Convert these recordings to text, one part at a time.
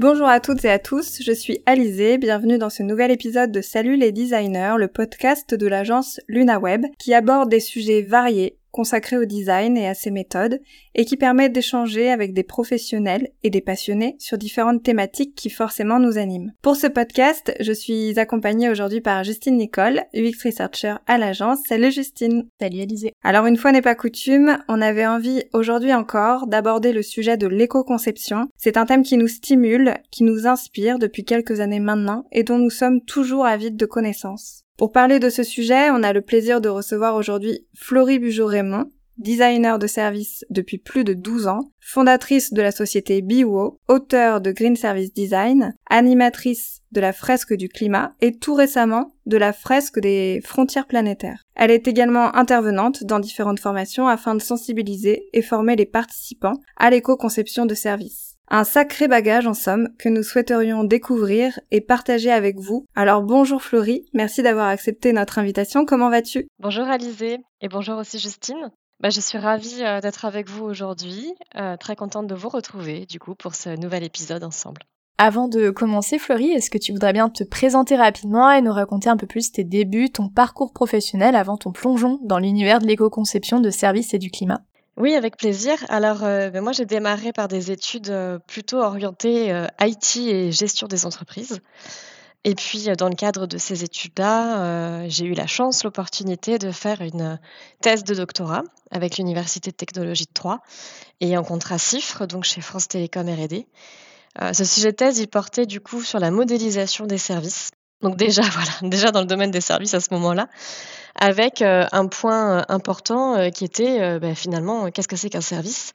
Bonjour à toutes et à tous, je suis Alizée, bienvenue dans ce nouvel épisode de Salut les designers, le podcast de l'agence LunaWeb qui aborde des sujets variés consacré au design et à ses méthodes, et qui permet d'échanger avec des professionnels et des passionnés sur différentes thématiques qui forcément nous animent. Pour ce podcast, je suis accompagnée aujourd'hui par Justine Nicole, UX Researcher à l'agence. Salut Justine Salut Alizé Alors une fois n'est pas coutume, on avait envie aujourd'hui encore d'aborder le sujet de l'éco-conception. C'est un thème qui nous stimule, qui nous inspire depuis quelques années maintenant, et dont nous sommes toujours avides de connaissances. Pour parler de ce sujet, on a le plaisir de recevoir aujourd'hui Florie Bugeaud-Raymond, designer de service depuis plus de 12 ans, fondatrice de la société BIWO, auteure de Green Service Design, animatrice de la fresque du climat et tout récemment de la fresque des frontières planétaires. Elle est également intervenante dans différentes formations afin de sensibiliser et former les participants à l'éco-conception de services. Un sacré bagage en somme que nous souhaiterions découvrir et partager avec vous. Alors bonjour Florie, merci d'avoir accepté notre invitation. Comment vas-tu? Bonjour Alizé et bonjour aussi Justine. Bah, je suis ravie euh, d'être avec vous aujourd'hui, euh, très contente de vous retrouver du coup pour ce nouvel épisode ensemble. Avant de commencer, Florie, est-ce que tu voudrais bien te présenter rapidement et nous raconter un peu plus tes débuts, ton parcours professionnel avant ton plongeon dans l'univers de l'éco-conception de services et du climat? Oui, avec plaisir. Alors, euh, ben, moi, j'ai démarré par des études euh, plutôt orientées euh, IT et gestion des entreprises. Et puis, dans le cadre de ces études-là, j'ai eu la chance, l'opportunité de faire une thèse de doctorat avec l'Université de technologie de Troyes et en contrat CIFRE, donc chez France Télécom R&D. ce sujet de thèse, il portait du coup sur la modélisation des services. Donc déjà, voilà, déjà dans le domaine des services à ce moment-là avec euh, un point euh, important euh, qui était bah, finalement qu'est-ce que c'est qu'un service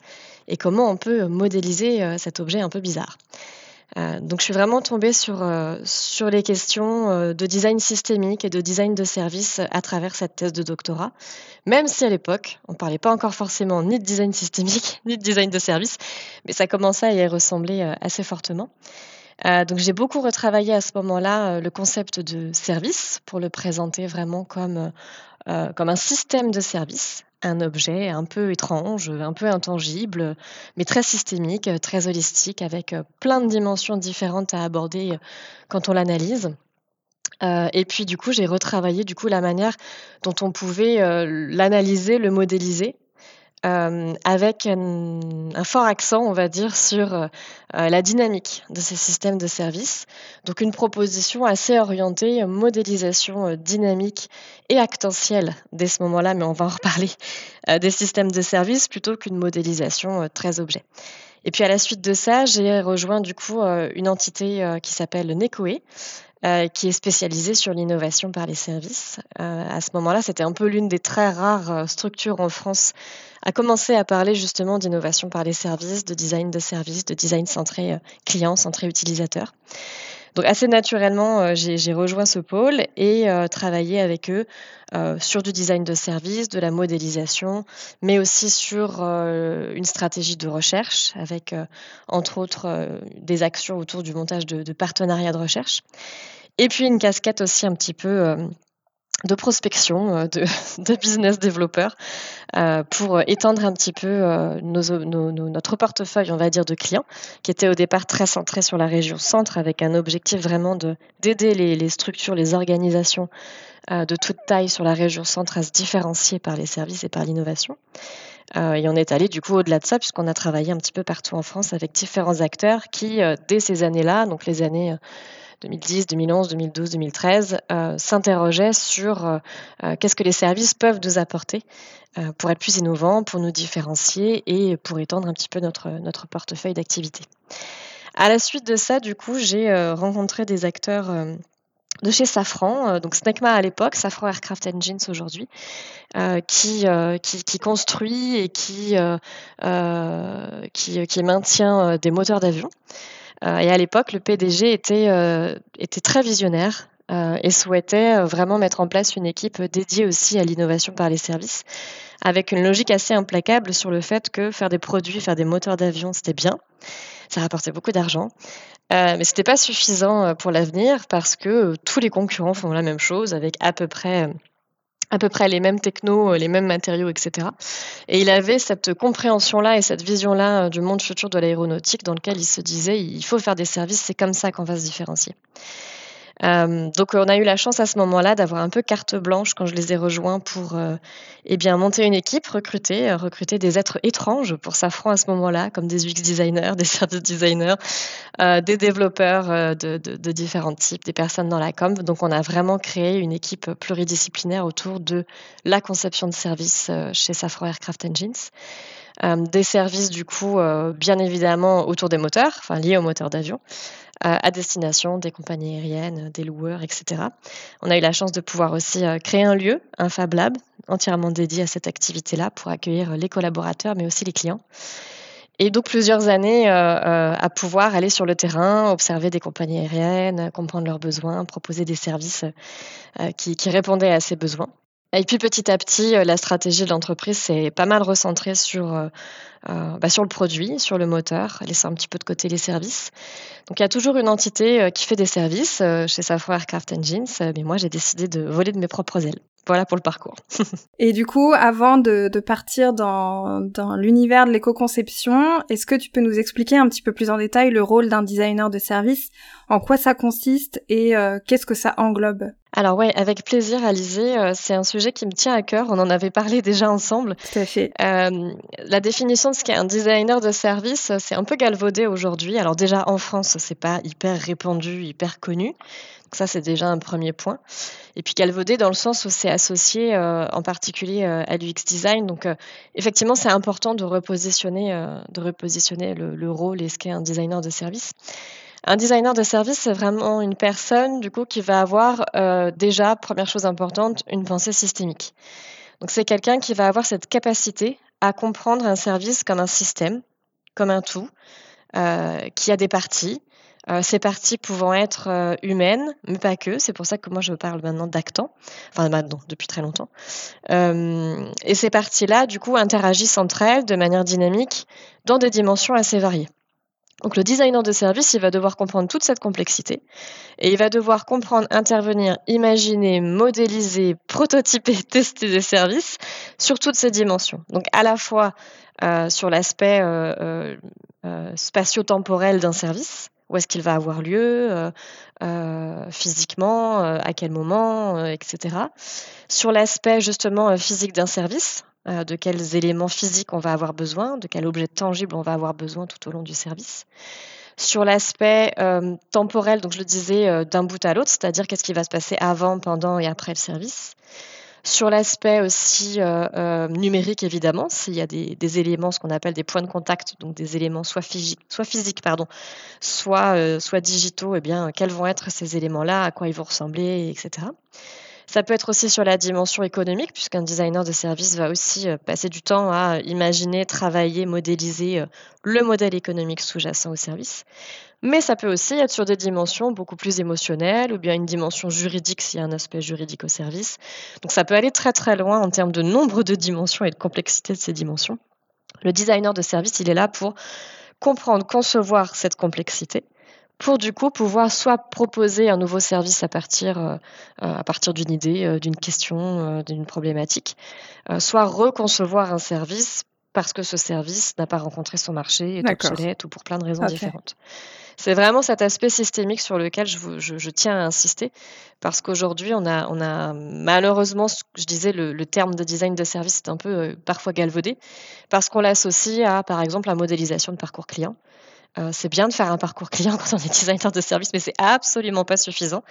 et comment on peut modéliser cet objet un peu bizarre. donc je suis vraiment tombée sur, sur les questions de design systémique et de design de service à travers cette thèse de doctorat, même si à l'époque on ne parlait pas encore forcément ni de design systémique ni de design de service, mais ça commençait à y ressembler assez fortement. Euh, donc j'ai beaucoup retravaillé à ce moment-là euh, le concept de service pour le présenter vraiment comme, euh, comme un système de service, un objet un peu étrange, un peu intangible, mais très systémique, très holistique, avec plein de dimensions différentes à aborder quand on l'analyse. et puis du coup, j'ai retravaillé du coup la manière dont on pouvait l'analyser, le modéliser euh, avec un, fort accent, on va dire, sur euh, la dynamique de ces systèmes de services. Donc une proposition assez orientée, modélisation euh, dynamique et actentielle dès ce moment-là, mais on va en reparler, des systèmes de services plutôt qu'une modélisation très objet. Et puis à la suite de ça, j'ai rejoint du coup une entité qui s'appelle Necoe, euh, qui est spécialisée sur l'innovation par les services. Euh, à ce moment-là, c'était un peu l'une des très rares euh, structures en France à commencer à parler justement d'innovation par les services, de design de services, de design centré client, centré utilisateur. Donc assez naturellement, j'ai rejoint ce pôle et travaillé avec eux sur du design de service, de la modélisation, mais aussi sur une stratégie de recherche avec entre autres des actions autour du montage de, partenariats de recherche. Et puis une casquette aussi un petit peu euh, de prospection, euh, de, business développeur, euh, pour étendre un petit peu notre portefeuille, on va dire, de clients, qui était au départ très centré sur la région centre, avec un objectif vraiment d'aider les, structures, les organisations de toute taille sur la région centre à se différencier par les services et par l'innovation. et on est allé du coup au-delà de ça, puisqu'on a travaillé un petit peu partout en France avec différents acteurs qui, dès ces années-là, donc les années 2010, 2011, 2012, 2013, s'interrogeait sur euh, euh, qu'est-ce que les services peuvent nous apporter euh, pour être plus innovants, pour nous différencier et pour étendre un petit peu notre, portefeuille d'activités. À la suite de ça, du coup, j'ai rencontré des acteurs de chez Safran, donc Snecma à l'époque, Safran Aircraft Engines aujourd'hui, qui, construit et qui, qui, qui, maintient des moteurs d'avion. Euh, et à l'époque, le PDG était, euh, était très visionnaire euh, et souhaitait vraiment mettre en place une équipe dédiée aussi à l'innovation par les services, avec une logique assez implacable sur le fait que faire des produits, faire des moteurs d'avion, c'était bien, ça rapportait beaucoup d'argent, mais c'était pas suffisant pour l'avenir parce que tous les concurrents font la même chose avec à peu près à peu près les mêmes technos, les mêmes matériaux, etc. Et il avait cette compréhension-là et cette vision-là du monde futur de l'aéronautique dans lequel il se disait il faut faire des services, c'est comme ça qu'on va se différencier. Euh, donc on a eu la chance à ce moment-là d'avoir un peu carte blanche quand je les ai rejoints pour euh, eh bien monter une équipe, recruter, euh, recruter des êtres étranges pour Safran à ce moment-là, comme des UX designers, des service designers, des développeurs de, différents types, des personnes dans la com. Donc on a vraiment créé une équipe pluridisciplinaire autour de la conception de services chez Safran Aircraft Engines. Euh, des services du coup euh, bien évidemment autour des moteurs, enfin liés aux moteurs d'avion, euh, à destination des compagnies aériennes, des loueurs, etc. On a eu la chance de pouvoir aussi créer un lieu, un Fab Lab, entièrement dédié à cette activité-là pour accueillir les collaborateurs, mais aussi les clients. Et donc plusieurs années à pouvoir aller sur le terrain, observer des compagnies aériennes, comprendre leurs besoins, proposer des services qui, qui, répondaient à ces besoins. Et puis petit à petit, euh, la stratégie de l'entreprise s'est pas mal recentrée sur, euh, euh, bah, sur le produit, sur le moteur, laissant un petit peu de côté les services. Donc il y a toujours une entité qui fait des services chez Safran Aircraft Engines, mais moi j'ai décidé de voler de mes propres ailes. Voilà pour le parcours. Et du coup, avant de, de partir dans, dans l'univers de l'éco-conception, est-ce que tu peux nous expliquer un petit peu plus en détail le rôle d'un designer de service, en quoi ça consiste et euh, qu'est-ce que ça englobe? Alors ouais, avec plaisir, Alizé. Euh, c'est un sujet qui me tient à cœur. On en avait parlé déjà ensemble. Tout à fait. Euh, la définition de ce qu'est un designer de service, c'est un peu galvaudé aujourd'hui. Alors déjà en France, c'est pas hyper répandu, hyper connu. Ça, c'est déjà un premier point. Et puis galvaudé dans le sens où c'est associé euh, en particulier euh, à l'UX design. Donc effectivement, c'est important de repositionner, le, le rôle et ce qu'est un designer de service. Un designer de service, c'est vraiment une personne du coup qui va avoir euh, déjà, première chose importante, une pensée systémique. Donc c'est quelqu'un qui va avoir cette capacité à comprendre un service comme un système, comme un tout, euh, qui a des parties. Euh, ces parties pouvant être euh, humaines, mais pas que. C'est pour ça que moi je parle maintenant d'actant, enfin maintenant depuis très longtemps. Euh, et ces parties-là, du coup, interagissent entre elles de manière dynamique dans des dimensions assez variées. Donc le designer de service, il va devoir comprendre toute cette complexité et il va devoir comprendre, intervenir, imaginer, modéliser, prototyper, tester des services sur toutes ces dimensions. Donc à la fois sur l'aspect spatio-temporel d'un service, où est-ce qu'il va avoir lieu, euh, physiquement, à quel moment, etc. Sur l'aspect justement physique d'un service, euh, de quels éléments physiques on va avoir besoin, de quel objet tangible on va avoir besoin tout au long du service. Sur l'aspect euh, temporel, donc je le disais, euh, d'un bout à l'autre, c'est-à-dire qu'est-ce qui va se passer avant, pendant et après le service. Sur l'aspect aussi numérique, évidemment, s'il y a des, éléments, ce qu'on appelle des points de contact, donc des éléments soit physiques, soit, soit, soit digitaux, eh bien, quels vont être ces éléments-là, à quoi ils vont ressembler, etc. Ça peut être aussi sur la dimension économique, puisqu'un designer de service va aussi euh, passer du temps à imaginer, travailler, modéliser euh, le modèle économique sous-jacent au service. Mais ça peut aussi être sur des dimensions beaucoup plus émotionnelles ou bien une dimension juridique s'il y a un aspect juridique au service. Donc ça peut aller très très loin en termes de nombre de dimensions et de complexité de ces dimensions. Le designer de service, il est là pour comprendre, concevoir cette complexité, pour du coup pouvoir soit proposer un nouveau service à partir, euh, à partir d'une idée, euh, d'une question, euh, d'une problématique, soit reconcevoir un service parce que ce service n'a pas rencontré son marché, est obsolète ou pour plein de raisons différentes. C'est vraiment cet aspect systémique sur lequel je, je, je tiens à insister, parce qu'aujourd'hui, on a, on a malheureusement, je disais, le, le, terme de design de service est un peu parfois galvaudé, parce qu'on l'associe à, par exemple, la modélisation de parcours client. Euh, c'est bien de faire un parcours client quand on est designer de service, mais c'est absolument pas suffisant.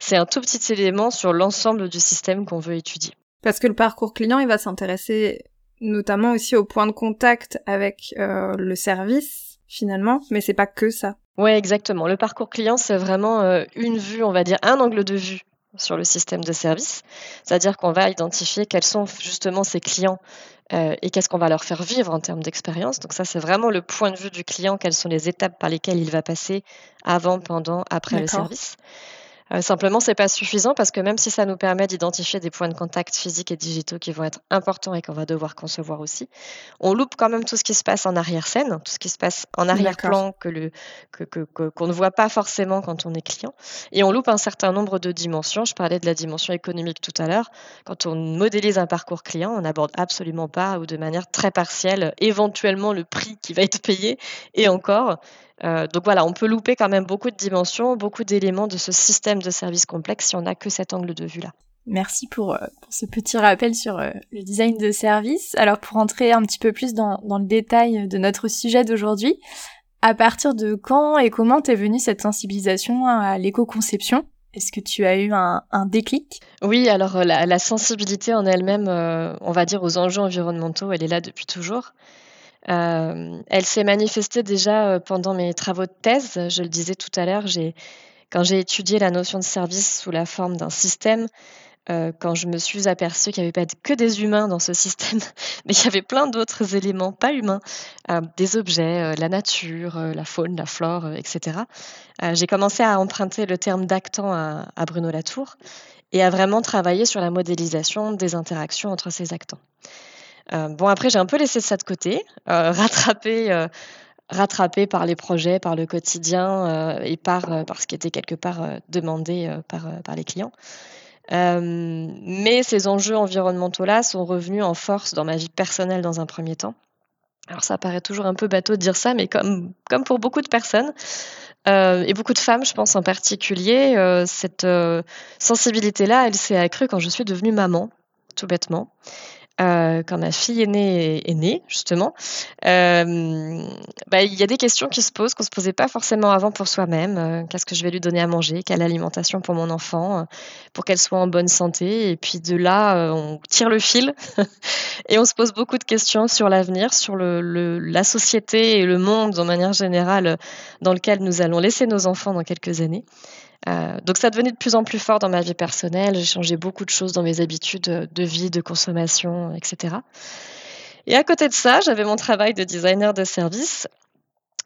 C'est un tout petit élément sur l'ensemble du système qu'on veut étudier. Parce que le parcours client, il va s'intéresser notamment aussi au point de contact avec euh, le service finalement, mais c'est pas que ça. Oui, exactement. Le parcours client, c'est vraiment euh, une vue, on va dire, un angle de vue sur le système de service. C'est-à-dire qu'on va identifier quels sont justement ces clients euh, et qu'est-ce qu'on va leur faire vivre en termes d'expérience. Donc ça, c'est vraiment le point de vue du client, quelles sont les étapes par lesquelles il va passer avant, pendant, après le service. Euh, simplement, c'est pas suffisant parce que même si ça nous permet d'identifier des points de contact physiques et digitaux qui vont être importants et qu'on va devoir concevoir aussi, on loupe quand même tout ce qui se passe en arrière-scène, tout ce qui se passe en arrière-plan que le que, que, qu'on ne voit pas forcément quand on est client, et on loupe un certain nombre de dimensions. Je parlais de la dimension économique tout à l'heure. Quand on modélise un parcours client, on n'aborde absolument pas ou de manière très partielle, éventuellement le prix qui va être payé et encore. Euh, donc voilà, on peut louper quand même beaucoup de dimensions, beaucoup d'éléments de ce système de service complexe si on n'a que cet angle de vue-là. Merci pour, euh, pour, ce petit rappel sur euh, le design de service. Alors pour entrer un petit peu plus dans, dans le détail de notre sujet d'aujourd'hui, à partir de quand et comment t'es venue cette sensibilisation à l'éco-conception? Est-ce que tu as eu un, un déclic? Oui, alors la, la, sensibilité en elle-même, on va dire aux enjeux environnementaux, elle est là depuis toujours. Euh, elle s'est manifestée déjà euh, pendant mes travaux de thèse. Je le disais tout à l'heure, quand j'ai étudié la notion de service sous la forme d'un système, euh, quand je me suis aperçue qu'il n'y avait pas que des humains dans ce système, mais qu'il y avait plein d'autres éléments pas humains, des objets, la nature, la faune, la flore, etc. j'ai commencé à emprunter le terme d'actant à, à, Bruno Latour et à vraiment travailler sur la modélisation des interactions entre ces actants. Euh, bon, après, j'ai un peu laissé ça de côté, euh, rattrapé, euh, rattrapé par les projets, par le quotidien et par, par ce qui était quelque part demandé par, par les clients. mais ces enjeux environnementaux-là sont revenus en force dans ma vie personnelle dans un premier temps. Alors ça paraît toujours un peu bateau de dire ça, mais comme, comme pour beaucoup de personnes, et beaucoup de femmes, je pense en particulier, cette sensibilité-là, elle s'est accrue quand je suis devenue maman, tout bêtement euh, quand ma fille est, née, justement, euh, bah, il y a des questions qui se posent qu'on ne se posait pas forcément avant pour soi-même. Euh, qu'est-ce que je vais lui donner à manger Quelle alimentation pour mon enfant Pour qu'elle soit en bonne santé Et puis de là, on tire le fil et on se pose beaucoup de questions sur l'avenir, sur la société et le monde de manière générale dans lequel nous allons laisser nos enfants dans quelques années. Euh, donc ça devenait de plus en plus fort dans ma vie personnelle. J'ai changé beaucoup de choses dans mes habitudes de vie, de consommation, etc. Et à côté de ça, j'avais mon travail de designer de service.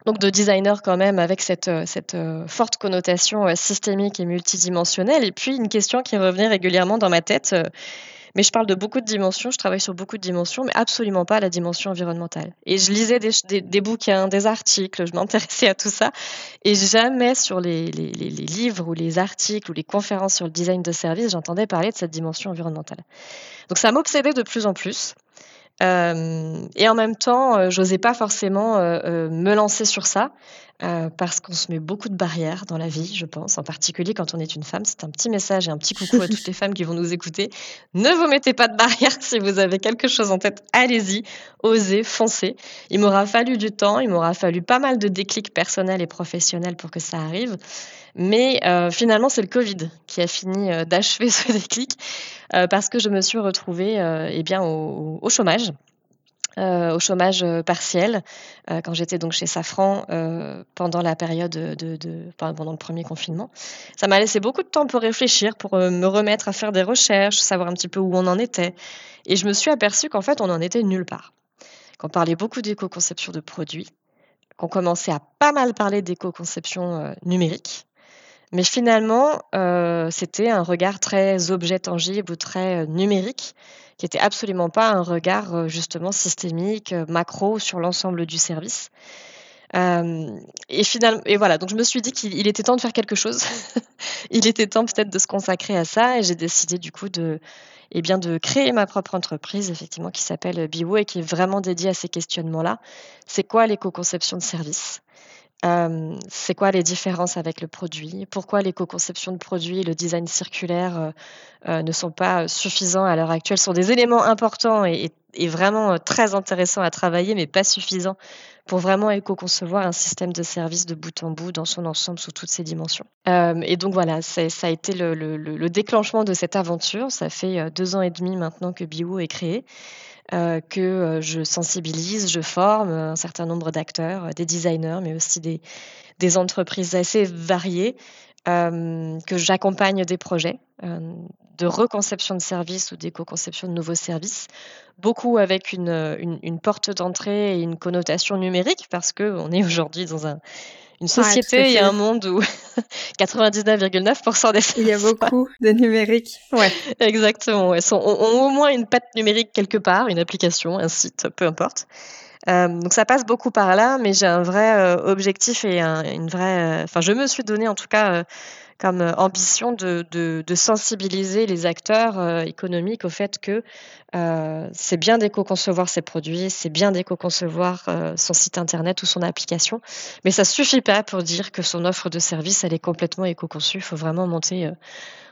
Donc de designer quand même avec cette, cette euh, forte connotation euh, systémique et multidimensionnelle. Et puis une question qui revenait régulièrement dans ma tête mais je parle de beaucoup de dimensions, je travaille sur beaucoup de dimensions, mais absolument pas la dimension environnementale. Et je lisais des, bouquins, des articles, je m'intéressais à tout ça, et jamais sur les, livres ou les articles ou les conférences sur le design de service, j'entendais parler de cette dimension environnementale. Donc ça m'obsédait de plus en plus. Euh, et en même temps, euh, j'osais pas forcément euh, euh me lancer sur ça euh, parce qu'on se met beaucoup de barrières dans la vie, je pense, en particulier quand on est une femme. C'est un petit message et un petit coucou à toutes les femmes qui vont nous écouter. Ne vous mettez pas de barrières si vous avez quelque chose en tête. Allez-y, osez, foncez. Il m'aura fallu du temps, il m'aura fallu pas mal de déclics personnels et professionnels pour que ça arrive. Mais euh, finalement, c'est le Covid qui a fini euh, d'achever ce déclic parce que je me suis retrouvée eh bien, au, au chômage. Euh, au chômage euh, partiel euh, quand j'étais donc chez Safran pendant la période de, pendant le premier confinement. Ça m'a laissé beaucoup de temps pour réfléchir, pour me remettre à faire des recherches, savoir un petit peu où on en était. Et je me suis aperçue qu'en fait, on en était nulle part. Qu'on parlait beaucoup d'éco-conception de produits, qu'on commençait à pas mal parler d'éco-conception numérique. Mais finalement, c'était un regard très objet tangible ou très numérique qui était absolument pas un regard euh, justement systémique, euh, macro sur l'ensemble du service. Euh, et finalement, et voilà, donc je me suis dit qu'il était temps de faire quelque chose. il était temps peut-être de se consacrer à ça, et j'ai décidé du coup de, eh bien, de créer ma propre entreprise, effectivement, qui s'appelle Biwo et qui est vraiment dédiée à ces questionnements-là. C'est quoi l'éco-conception de service? Euh, c'est quoi les différences avec le produit? Pourquoi l'éco-conception de produits et le design circulaire euh, euh, ne sont pas suffisants à l'heure actuelle? Ce sont des éléments importants et, vraiment très intéressants à travailler, mais pas suffisants pour vraiment éco-concevoir un système de service de bout en bout dans son ensemble sous toutes ses dimensions. et donc voilà, ça a été le, le, le, déclenchement de cette aventure. Ça fait deux ans et demi maintenant que Bio est créé. Euh, que euh, je sensibilise, je forme un certain nombre d'acteurs, euh, des designers, mais aussi des, entreprises assez variées, euh, que j'accompagne des projets euh, de reconception de services ou d'éco-conception de nouveaux services, beaucoup avec une porte d'entrée et une connotation numérique, parce qu'on est aujourd'hui dans un, une société et un monde où 99,9% des Il y a beaucoup de numérique. Ouais. Exactement. Elles sont, ont, au moins une patte numérique quelque part, une application, un site, peu importe. Euh, donc ça passe beaucoup par là, mais j'ai un vrai euh, objectif et une vraie. Euh, enfin, je me suis donné en tout cas comme ambition de, de, de, sensibiliser les acteurs économiques au fait que c'est bien d'éco-concevoir ses produits, c'est bien d'éco-concevoir son site internet ou son application, mais ça suffit pas pour dire que son offre de service elle est complètement éco-conçue. Il faut vraiment monter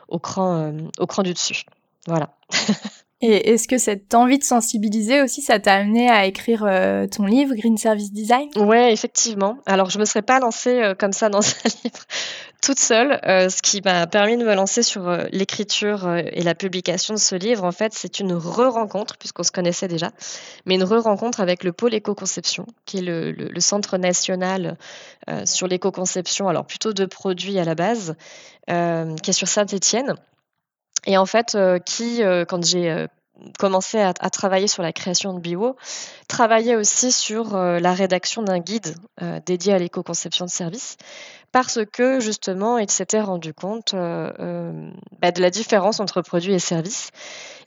au cran, au cran du dessus. Voilà. Et est-ce que cette envie de sensibiliser aussi, ça t'a amené à écrire euh, ton livre Green Service Design? Ouais, effectivement. Alors je me serais pas lancée euh, comme ça dans un livre toute seule. Euh, ce qui m'a permis de me lancer sur l'écriture et la publication de ce livre, en fait, c'est une re-rencontre puisqu'on se connaissait déjà, mais une re-rencontre avec le pôle éco-conception, qui est le, le, centre national sur l'éco-conception, alors plutôt de produits à la base, qui est sur Saint-Étienne et en fait, euh, qui, euh, quand j'ai euh, commencé à, travailler sur la création de Bio, travaillait aussi sur la rédaction d'un guide dédié à l'éco-conception de services, parce que justement, il s'était rendu compte bah, de la différence entre produits et services,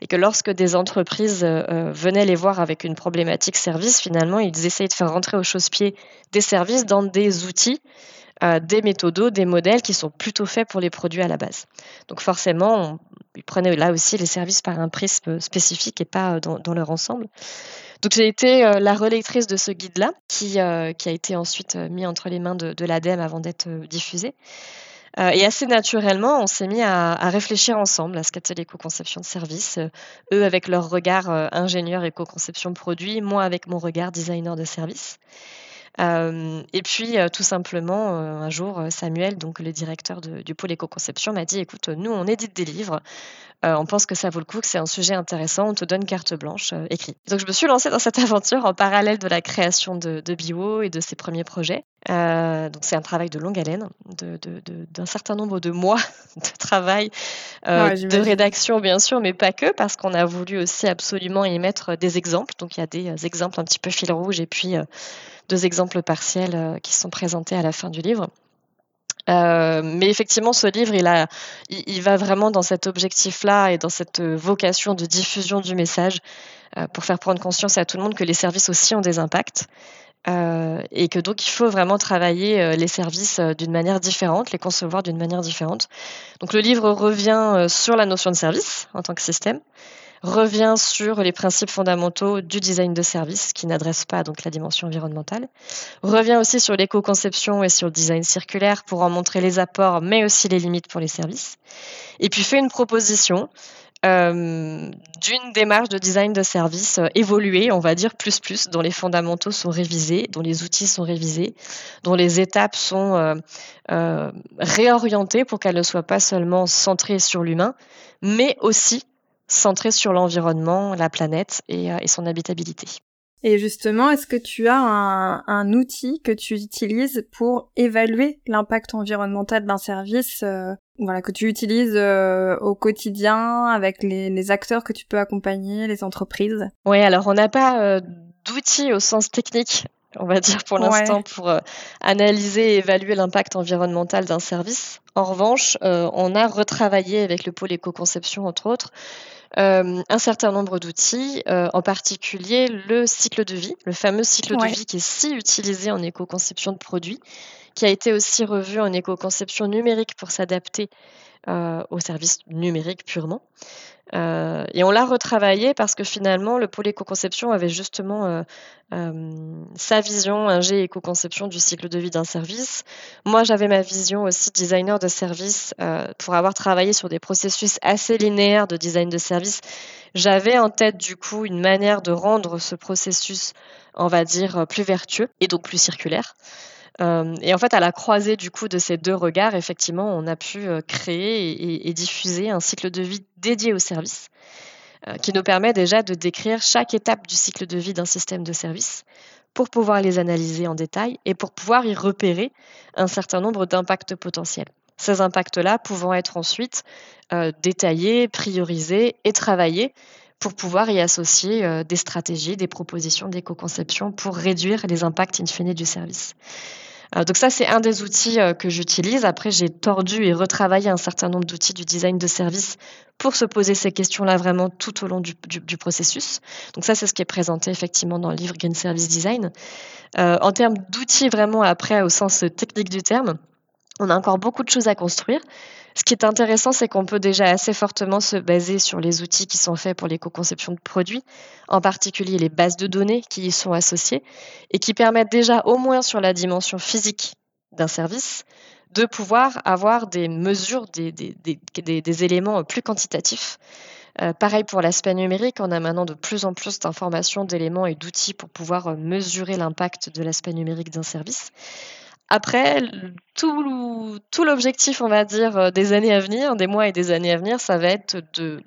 et que lorsque des entreprises venaient les voir avec une problématique service, finalement, ils essayaient de faire rentrer au chausse-pied des services dans des outils des méthodos, des modèles qui sont plutôt faits pour les produits à la base. Donc forcément, ils prenaient là aussi les services par un prisme spécifique et pas euh, dans, leur ensemble. Donc j'ai été euh, la relectrice de ce guide-là, qui, euh, qui, a été ensuite mis entre les mains de, l'ADEME avant d'être diffusé. et assez naturellement, on s'est mis à, réfléchir ensemble à ce qu'était l'éco-conception de service. eux avec leur regard ingénieur éco-conception produit, moi avec mon regard designer de service. Euh, et puis, euh, tout simplement, euh, un jour, Samuel, donc le directeur du pôle éco-conception, m'a dit écoute, nous, on édite des livres. on pense que ça vaut le coup, que c'est un sujet intéressant. On te donne carte blanche, écrit. Donc, je me suis lancée dans cette aventure en parallèle de la création de, Bio et de ses premiers projets. donc, c'est un travail de longue haleine, d'un certain nombre de mois de travail, de rédaction, bien sûr, mais pas que, parce qu'on a voulu aussi absolument y mettre des exemples. Donc, il y a des exemples un petit peu fil rouge et puis deux exemples partiels euh, qui sont présentés à la fin du livre. Euh, mais effectivement, ce livre, il, a, va vraiment dans cet objectif-là et dans cette vocation de diffusion du message euh, pour faire prendre conscience à tout le monde que les services aussi ont des impacts et que donc il faut vraiment travailler les services d'une manière différente, les concevoir d'une manière différente. Donc le livre revient sur la notion de service en tant que système, revient sur les principes fondamentaux du design de service qui n'adresse pas donc la dimension environnementale, revient aussi sur l'éco-conception et sur le design circulaire pour en montrer les apports mais aussi les limites pour les services, et puis fait une proposition euh, d'une démarche de design de service euh, évoluée, on va dire plus plus, dont les fondamentaux sont révisés, dont les outils sont révisés, dont les étapes sont euh, réorientées pour qu'elles ne soient pas seulement centrées sur l'humain, mais aussi centré sur l'environnement, la planète euh, et, son habitabilité. Et justement, est-ce que tu as un, outil que tu utilises pour évaluer l'impact environnemental d'un service euh, voilà, que tu utilises euh, au quotidien avec les, acteurs que tu peux accompagner, les entreprises? Oui, alors on n'a pas d'outils au sens technique on va dire pour l'instant, pour analyser et évaluer l'impact environnemental d'un service. En revanche, on a retravaillé avec le pôle éco-conception, entre autres, euh, un certain nombre d'outils, euh, en particulier le cycle de vie, le fameux cycle de vie qui est si utilisé en éco-conception de produits, qui a été aussi revu en éco-conception numérique pour s'adapter euh, aux services numériques purement. Euh, et on l'a retravaillé parce que finalement, le pôle éco-conception avait justement euh, euh, sa vision, un G éco-conception du cycle de vie d'un service. Moi, j'avais ma vision aussi designer de service pour avoir travaillé sur des processus assez linéaires de design de service. J'avais en tête du coup une manière de rendre ce processus, on va dire, plus vertueux et donc plus circulaire. Euh, et en fait, à la croisée du coup de ces deux regards, effectivement, on a pu euh, créer et, diffuser un cycle de vie dédié au service, euh, qui nous permet déjà de décrire chaque étape du cycle de vie d'un système de service pour pouvoir les analyser en détail et pour pouvoir y repérer un certain nombre d'impacts potentiels. Ces impacts-là pouvant être ensuite détaillés, priorisés et travaillés pour pouvoir y associer des stratégies, des propositions d'éco-conception pour réduire les impacts in fine du service. donc ça, c'est un des outils que j'utilise. Après, j'ai tordu et retravaillé un certain nombre d'outils du design de service pour se poser ces questions-là vraiment tout au long du, processus. Donc ça, c'est ce qui est présenté effectivement dans le livre Green Service Design. en termes d'outils vraiment après au sens technique du terme, on a encore beaucoup de choses à construire. Ce qui est intéressant, c'est qu'on peut déjà assez fortement se baser sur les outils qui sont faits pour l'éco-conception de produits, en particulier les bases de données qui y sont associées, et qui permettent déjà, au moins sur la dimension physique d'un service, de pouvoir avoir des mesures, des, éléments plus quantitatifs. Euh, pareil pour l'aspect numérique, on a maintenant de plus en plus d'informations, d'éléments et d'outils pour pouvoir mesurer l'impact de l'aspect numérique d'un service. Après, tout, l'objectif, on va dire, euh, des années à venir, des mois et des années à venir, ça va être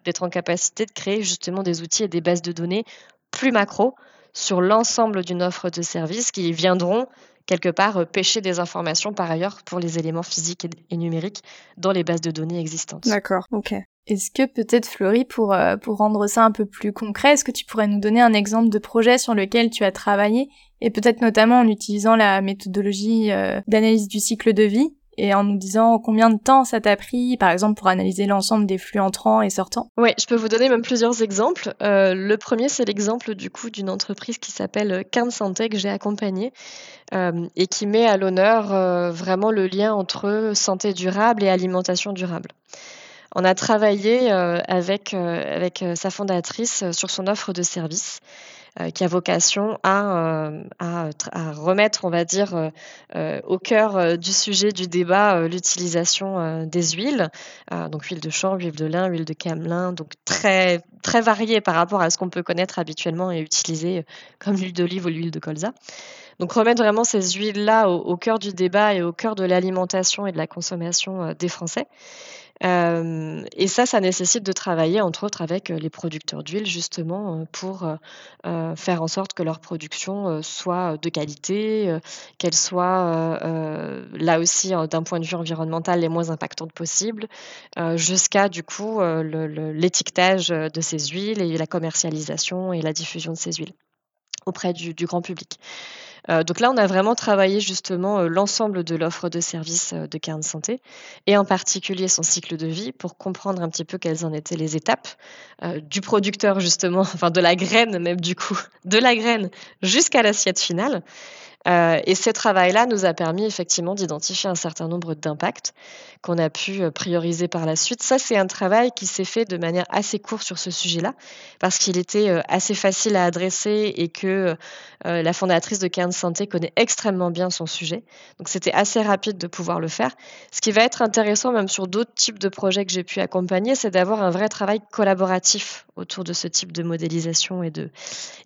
d'être en capacité de créer justement des outils et des bases de données plus macro sur l'ensemble d'une offre de services qui viendront quelque part euh, pêcher des informations par ailleurs pour les éléments physiques et numériques dans les bases de données existantes. D'accord, ok. Est-ce que peut-être pour, euh, pour rendre ça un peu plus concret, est-ce que tu pourrais nous donner un exemple de projet sur lequel tu as travaillé et peut-être notamment en utilisant la méthodologie euh, d'analyse du cycle de vie et en nous disant combien de temps ça t'a pris, par exemple, pour analyser l'ensemble des flux entrants et sortants? Oui, je peux vous donner même plusieurs exemples. Euh, le premier, c'est l'exemple du coup d'une entreprise qui s'appelle Cairn Santé que j'ai accompagnée et qui met à l'honneur vraiment le lien entre santé durable et alimentation durable. On a travaillé euh, avec, euh, euh, sa fondatrice sur son offre de service qui a vocation à, remettre, on va dire, au cœur du sujet du débat l'utilisation des huiles, donc huile de chanvre, huile de lin, huile de camelin, donc très très varié par rapport à ce qu'on peut connaître habituellement et utiliser comme l'huile d'olive ou l'huile de colza. Donc remettre vraiment ces huiles-là au, cœur du débat et au cœur de l'alimentation et de la consommation des Français. Euh, et ça, ça nécessite de travailler, entre autres, avec euh, les producteurs d'huile, justement, euh, pour faire en sorte que leur production soit de qualité, qu'elle soit, là aussi, d'un point de vue environnemental, les moins impactantes possibles, jusqu'à, du coup, l'étiquetage de ces huiles et la commercialisation et la diffusion de ces huiles auprès du grand public. Euh, donc là, on a vraiment travaillé justement euh, l'ensemble de l'offre de services euh, de Cairn Santé et en particulier son cycle de vie pour comprendre un petit peu quelles en étaient les étapes du producteur justement, enfin de la graine même du coup, de la graine jusqu'à l'assiette finale. Euh, et ce travail-là nous a permis effectivement d'identifier un certain nombre d'impacts qu'on a pu euh, prioriser par la suite. Ça, c'est un travail qui s'est fait de manière assez courte sur ce sujet-là, parce qu'il était euh, assez facile à adresser et que la fondatrice de Cairn Santé connaît extrêmement bien son sujet. Donc c'était assez rapide de pouvoir le faire. Ce qui va être intéressant même sur d'autres types de projets que j'ai pu accompagner, c'est d'avoir un vrai travail collaboratif autour de ce type de modélisation et de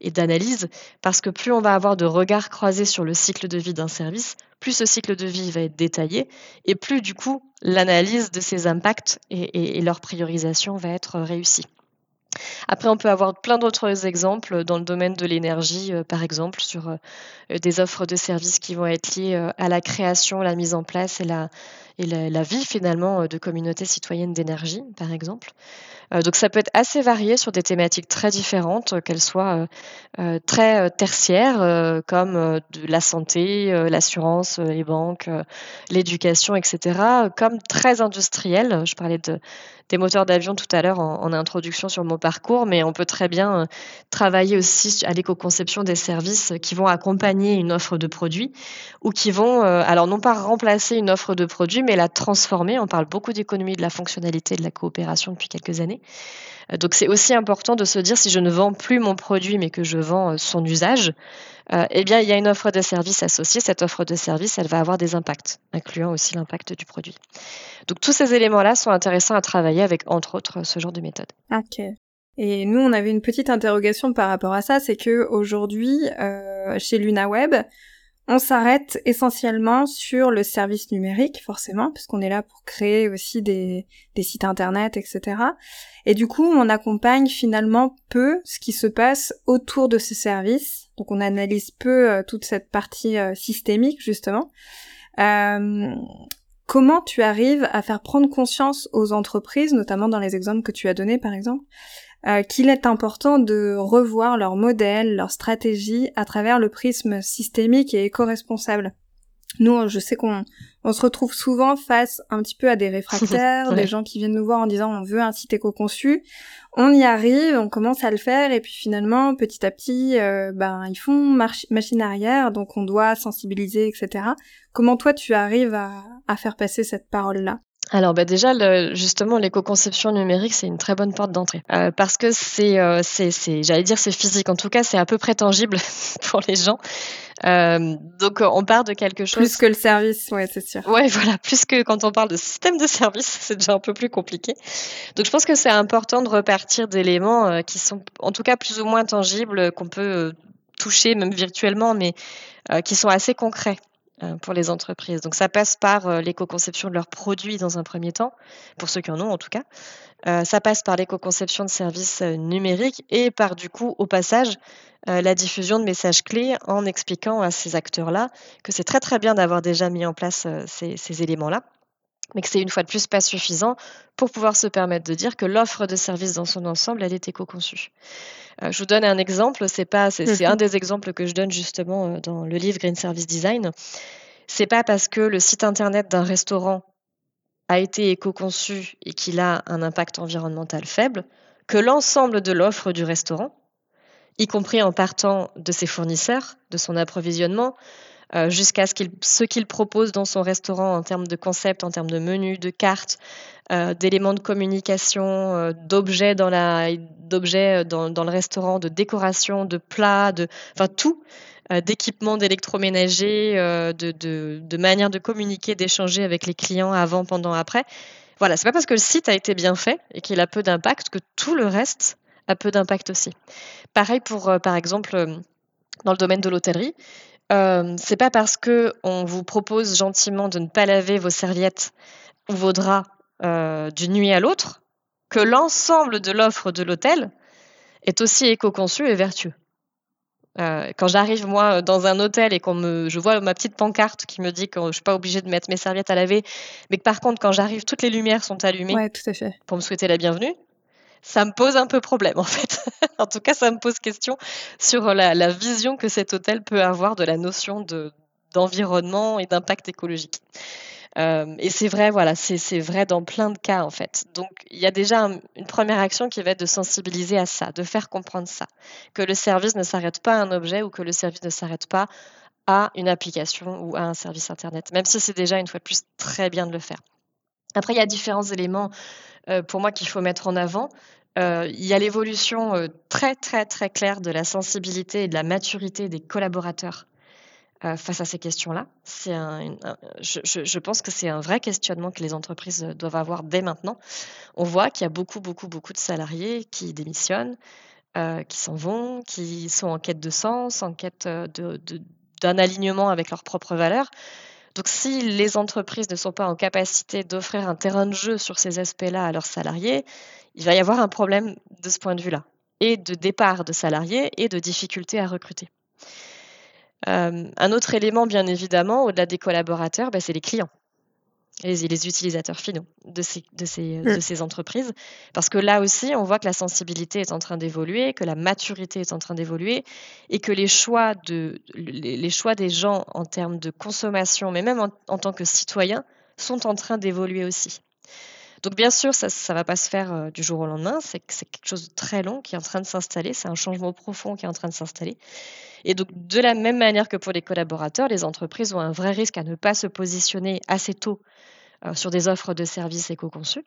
et d'analyse, parce que plus on va avoir de regards croisés sur le cycle de vie d'un service, plus ce cycle de vie va être détaillé et plus du coup l'analyse de ses impacts et, et leur priorisation va être réussie. Après, on peut avoir plein d'autres exemples dans le domaine de l'énergie, euh, par exemple, sur euh, des offres de services qui vont être liées euh, à la création, la mise en place et la, la, vie finalement de communautés citoyennes d'énergie, par exemple. donc ça peut être assez varié sur des thématiques très différentes, qu'elles soient très tertiaires, comme de la santé, l'assurance, les banques, l'éducation, etc., comme très industrielles. Je parlais de des moteurs d'avion tout à l'heure en, introduction sur mon parcours, mais on peut très bien euh, travailler aussi à l'éco-conception des services qui vont accompagner une offre de produits ou qui vont, euh, alors non pas remplacer une offre de produits, mais la transformer. On parle beaucoup d'économie de la fonctionnalité de la coopération depuis quelques années. Euh, donc c'est aussi important de se dire si je ne vends plus mon produit mais que je vends son usage, euh, eh bien, il y a une offre de service associée. Cette offre de service, elle va avoir des impacts, incluant aussi l'impact du produit. Donc, tous ces éléments-là sont intéressants à travailler avec, entre autres, ce genre de méthode. Ok. Et nous, on avait une petite interrogation par rapport à ça, c'est que aujourd'hui, euh, chez LunaWeb, on s'arrête essentiellement sur le service numérique, forcément, puisqu'on est là pour créer aussi des, sites internet, etc. Et du coup, on accompagne finalement peu ce qui se passe autour de ces services. Donc on analyse peu euh, toute cette partie euh, systémique, justement. Euh, comment tu arrives à faire prendre conscience aux entreprises, notamment dans les exemples que tu as donnés, par exemple, euh, qu'il est important de revoir leur modèle, leur stratégie à travers le prisme systémique et éco-responsable. nous, je sais qu'on on se retrouve souvent face un petit peu à des réfractaires, des gens qui viennent nous voir en disant on veut un site éco-conçu. On y arrive, on commence à le faire et puis finalement, petit à petit, euh, ben ils font machine arrière, donc on doit sensibiliser, etc. Comment toi tu arrives à, à faire passer cette parole-là? Alors bah déjà, le, justement, l'éco-conception numérique, c'est une très bonne porte d'entrée. Euh, parce que c'est, euh, c'est, c'est, j'allais dire c'est physique, en tout cas c'est à peu près tangible pour les gens. Euh, donc on part de quelque chose... Plus que le service, ouais, c'est sûr. Ouais, voilà, plus que quand on parle de système de service, c'est déjà un peu plus compliqué. Donc je pense que c'est important de repartir d'éléments euh, qui sont en tout cas plus ou moins tangibles, qu'on peut euh, toucher même virtuellement, mais qui sont assez concrets. Euh, pour les entreprises. Donc ça passe par euh, l'éco-conception de leurs produits dans un premier temps, pour ceux qui en ont en tout cas. Euh, ça passe par l'éco-conception de services numériques et par du coup au passage la diffusion de messages clés en expliquant à ces acteurs-là que c'est très très bien d'avoir déjà mis en place ces, ces éléments-là mais que c'est une fois de plus pas suffisant pour pouvoir se permettre de dire que l'offre de services dans son ensemble, elle est éco-conçue. Euh, je vous donne un exemple, c'est pas, c'est un des exemples que je donne justement euh, dans le livre Green Service Design. C'est pas parce que le site internet d'un restaurant a été éco-conçu et qu'il a un impact environnemental faible que l'ensemble de l'offre du restaurant, y compris en partant de ses fournisseurs, de son approvisionnement, euh, jusqu'à ce, qu'il, ce qu'il propose dans son restaurant en termes de concept, en termes de menu, de cartes, euh, d'éléments de communication, euh, d'objets dans la, d'objets dans, dans, le restaurant, de décoration, de plats, de, enfin tout, d'équipements d'électroménager, de, de, de manière de communiquer, d'échanger avec les clients avant, pendant, après. Voilà, c'est pas parce que le site a été bien fait et qu'il a peu d'impact que tout le reste a peu d'impact aussi. Pareil pour, par exemple, dans le domaine de l'hôtellerie, euh, c'est pas parce que on vous propose gentiment de ne pas laver vos serviettes ou vos draps euh, d'une nuit à l'autre que l'ensemble de l'offre de l'hôtel est aussi éco-conçu et vertueux. Euh, quand j'arrive moi dans un hôtel et qu'on me, je vois ma petite pancarte qui me dit que je suis pas obligée de mettre mes serviettes à laver, mais que par contre quand j'arrive toutes les lumières sont allumées tout à fait. pour me souhaiter la bienvenue, ça me pose un peu problème en fait. en tout cas, ça me pose question sur la, vision que cet hôtel peut avoir de la notion de, d'environnement et d'impact écologique. Euh, et c'est vrai, voilà, c'est, vrai dans plein de cas en fait. Donc il y a déjà une première action qui va être de sensibiliser à ça, de faire comprendre ça, que le service ne s'arrête pas à un objet ou que le service ne s'arrête pas à une application ou à un service internet, même si c'est déjà une fois de plus très bien de le faire. Après, il y a différents éléments pour moi qu'il faut mettre en avant. Euh, il y a l'évolution euh, très très très claire de la sensibilité et de la maturité des collaborateurs face à ces questions-là. Je, pense que c'est un vrai questionnement que les entreprises doivent avoir dès maintenant. On voit qu'il y a beaucoup beaucoup beaucoup de salariés qui démissionnent, qui s'en vont, qui sont en quête de sens, en quête d'un alignement avec leurs propres valeurs. Donc si les entreprises ne sont pas en capacité d'offrir un terrain de jeu sur ces aspects-là à leurs salariés, il va y avoir un problème de ce point de vue-là, et de départ de salariés et de difficulté à recruter. Euh, un autre élément, bien évidemment, au-delà des collaborateurs, bah, c'est les clients les, les utilisateurs finaux de ces, de, ces, de ces entreprises. Parce que là aussi, on voit que la sensibilité est en train d'évoluer, que la maturité est en train d'évoluer et que les choix, de, les, choix des gens en termes de consommation, mais même en, tant que citoyens, sont en train d'évoluer aussi. Donc bien sûr, ça ne va pas se faire euh, du jour au lendemain, c'est quelque chose de très long qui est en train de s'installer, c'est un changement profond qui est en train de s'installer. Et donc de la même manière que pour les collaborateurs, les entreprises ont un vrai risque à ne pas se positionner assez tôt euh, sur des offres de services éco-conçus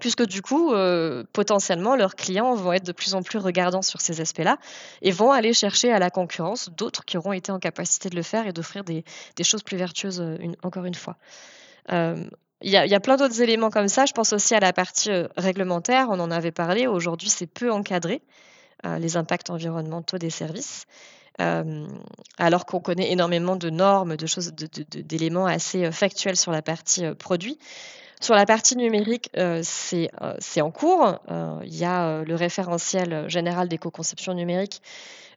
puisque du coup, euh, potentiellement, leurs clients vont être de plus en plus regardants sur ces aspects-là et vont aller chercher à la concurrence d'autres qui auront été en capacité de le faire et d'offrir des, choses plus vertueuses, euh, encore une fois. Il y, a, plein d'autres éléments comme ça. Je pense aussi à la partie réglementaire. On en avait parlé. Aujourd'hui, c'est peu encadré, les impacts environnementaux des services. Euh, alors qu'on connaît énormément de normes, de choses, d'éléments assez euh, factuels sur la partie euh, produit. Sur la partie numérique, c'est en cours. Il y a le référentiel général d'éco-conception numérique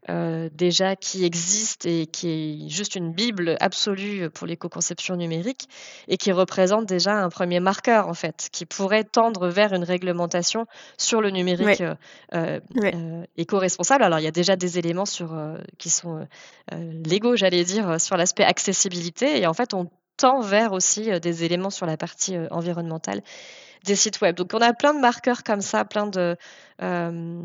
euh, déjà qui existe et qui est juste une bible absolue pour l'éco-conception numérique et qui représente déjà un premier marqueur en fait, qui pourrait tendre vers une réglementation sur le numérique éco-responsable. Alors il y a déjà des éléments sur, qui sont légaux, j'allais dire, sur l'aspect accessibilité et en fait on tend vers aussi des éléments sur la partie environnementale des sites web. Donc on a plein de marqueurs comme ça, plein euh,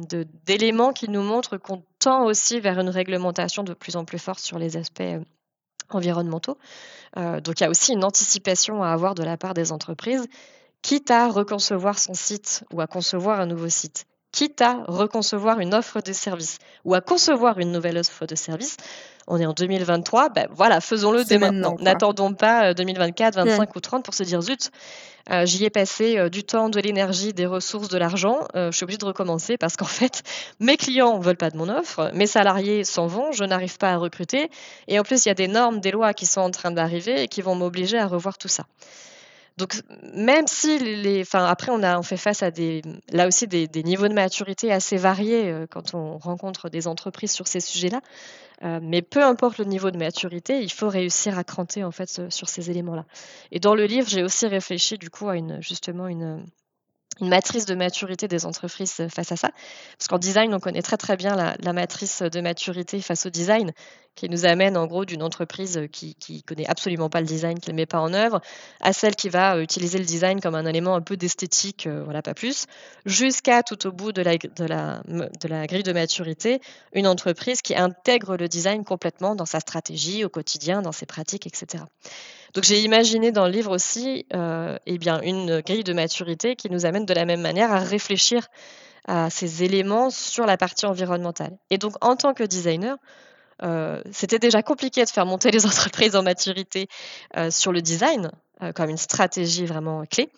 d'éléments qui nous montrent qu'on tend aussi vers une réglementation de plus en plus forte sur les aspects euh, environnementaux. Euh, donc il y a aussi une anticipation à avoir de la part des entreprises, quitte à reconcevoir son site ou à concevoir un nouveau site quitte à reconcevoir une offre de service ou à concevoir une nouvelle offre de service. On est en 2023, ben voilà, faisons-le dès maintenant. N'attendons pas 2024, 25 ou 30 pour se dire zut, euh, j'y ai passé euh, du temps, de l'énergie, des ressources, de l'argent. Euh, je suis obligée de recommencer parce qu'en fait, mes clients ne veulent pas de mon offre, mes salariés s'en vont, je n'arrive pas à recruter. Et en plus, il y a des normes, des lois qui sont en train d'arriver et qui vont m'obliger à revoir tout ça. Donc, même si les, enfin, après, on a, on fait face à des, là aussi, des, niveaux de maturité assez variés euh, quand on rencontre des entreprises sur ces sujets-là. Euh, mais peu importe le niveau de maturité, il faut réussir à cranter en fait sur ces éléments-là. Et dans le livre, j'ai aussi réfléchi du coup à une, justement une, une matrice de maturité des entreprises face à ça. Parce qu'en design, on connaît très très bien la, matrice de maturité face au design, qui nous amène en gros d'une entreprise qui, qui connaît absolument pas le design, qui ne le met pas en œuvre, à celle qui va utiliser le design comme un élément un peu d'esthétique, euh, voilà pas plus, jusqu'à tout au bout de la, de, la, de la grille de maturité, une entreprise qui intègre le design complètement dans sa stratégie au quotidien, dans ses pratiques, etc. Donc j'ai imaginé dans le livre aussi euh, eh bien, une grille de maturité qui nous amène de la même manière à réfléchir à ces éléments sur la partie environnementale. Et donc en tant que designer, euh, c'était déjà compliqué de faire monter les entreprises en maturité euh, sur le design comme une stratégie vraiment clé.